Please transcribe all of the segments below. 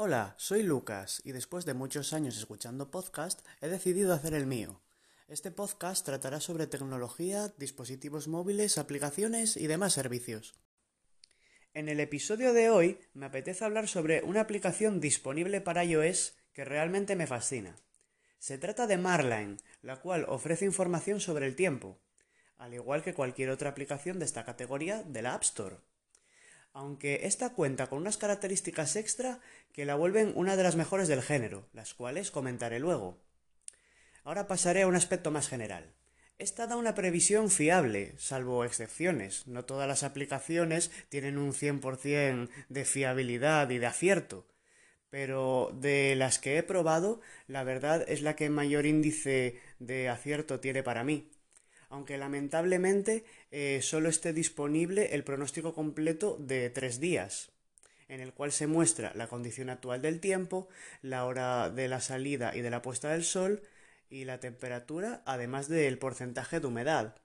Hola, soy Lucas y después de muchos años escuchando podcast he decidido hacer el mío. Este podcast tratará sobre tecnología, dispositivos móviles, aplicaciones y demás servicios. En el episodio de hoy me apetece hablar sobre una aplicación disponible para iOS que realmente me fascina. Se trata de Marline, la cual ofrece información sobre el tiempo, al igual que cualquier otra aplicación de esta categoría de la App Store aunque esta cuenta con unas características extra que la vuelven una de las mejores del género, las cuales comentaré luego. Ahora pasaré a un aspecto más general. Esta da una previsión fiable, salvo excepciones. No todas las aplicaciones tienen un 100% de fiabilidad y de acierto. Pero de las que he probado, la verdad es la que mayor índice de acierto tiene para mí aunque lamentablemente eh, solo esté disponible el pronóstico completo de tres días, en el cual se muestra la condición actual del tiempo, la hora de la salida y de la puesta del sol y la temperatura, además del porcentaje de humedad.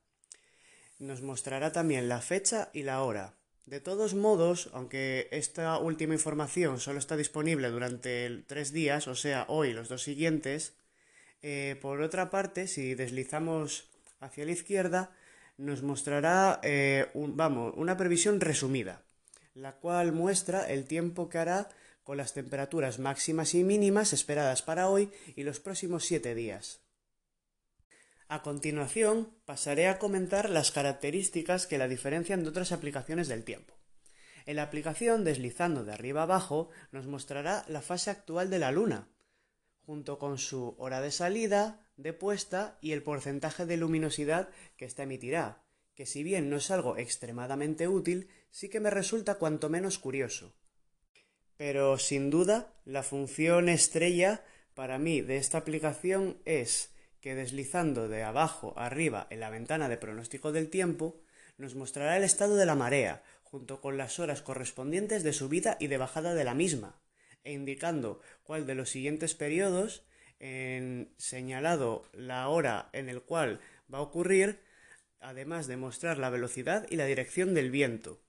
Nos mostrará también la fecha y la hora. De todos modos, aunque esta última información solo está disponible durante tres días, o sea, hoy los dos siguientes, eh, por otra parte, si deslizamos hacia la izquierda, nos mostrará eh, vamos, una previsión resumida, la cual muestra el tiempo que hará con las temperaturas máximas y mínimas esperadas para hoy y los próximos siete días. A continuación, pasaré a comentar las características que la diferencian de otras aplicaciones del tiempo. En la aplicación, deslizando de arriba abajo, nos mostrará la fase actual de la Luna, junto con su hora de salida, de puesta y el porcentaje de luminosidad que ésta emitirá, que si bien no es algo extremadamente útil, sí que me resulta cuanto menos curioso. Pero sin duda, la función estrella para mí de esta aplicación es que deslizando de abajo arriba en la ventana de pronóstico del tiempo, nos mostrará el estado de la marea, junto con las horas correspondientes de subida y de bajada de la misma, e indicando cuál de los siguientes periodos señalado la hora en el cual va a ocurrir, además de mostrar la velocidad y la dirección del viento.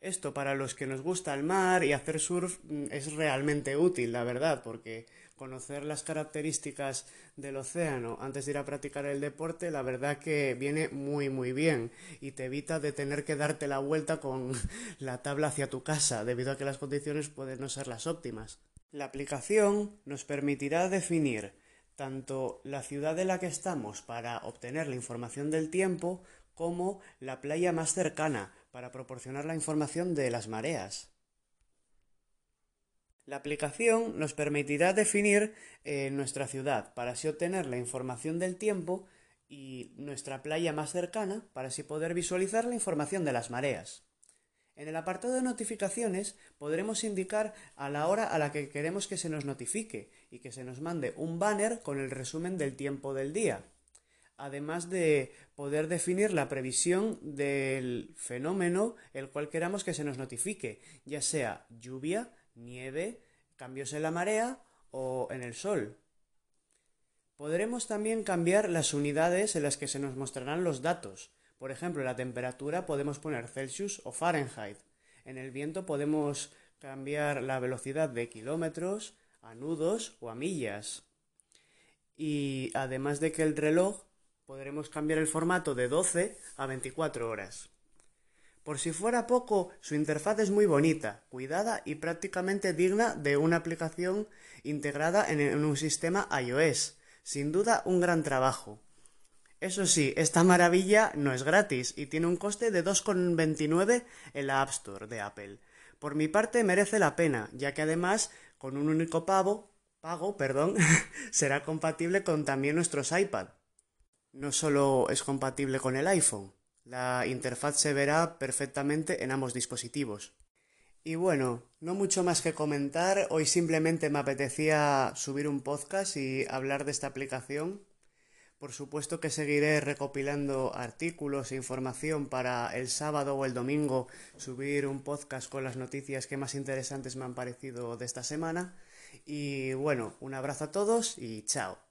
Esto para los que nos gusta el mar y hacer surf mm, es realmente útil, la verdad, porque conocer las características del océano antes de ir a practicar el deporte, la verdad que viene muy muy bien y te evita de tener que darte la vuelta con la tabla hacia tu casa, debido a que las condiciones pueden no ser las óptimas. La aplicación nos permitirá definir tanto la ciudad en la que estamos para obtener la información del tiempo como la playa más cercana para proporcionar la información de las mareas. La aplicación nos permitirá definir eh, nuestra ciudad para así obtener la información del tiempo y nuestra playa más cercana para así poder visualizar la información de las mareas. En el apartado de notificaciones podremos indicar a la hora a la que queremos que se nos notifique y que se nos mande un banner con el resumen del tiempo del día. Además de poder definir la previsión del fenómeno el cual queramos que se nos notifique, ya sea lluvia, nieve, cambios en la marea o en el sol. Podremos también cambiar las unidades en las que se nos mostrarán los datos, por ejemplo, la temperatura podemos poner Celsius o Fahrenheit. En el viento podemos cambiar la velocidad de kilómetros a nudos o a millas. Y además de que el reloj podremos cambiar el formato de 12 a 24 horas. Por si fuera poco, su interfaz es muy bonita, cuidada y prácticamente digna de una aplicación integrada en un sistema iOS. Sin duda un gran trabajo. Eso sí, esta maravilla no es gratis y tiene un coste de 2,29 en la App Store de Apple. Por mi parte merece la pena, ya que además con un único pago, pago, perdón, será compatible con también nuestros iPad. No solo es compatible con el iPhone, la interfaz se verá perfectamente en ambos dispositivos. Y bueno, no mucho más que comentar, hoy simplemente me apetecía subir un podcast y hablar de esta aplicación por supuesto que seguiré recopilando artículos e información para el sábado o el domingo subir un podcast con las noticias que más interesantes me han parecido de esta semana. Y bueno, un abrazo a todos y chao.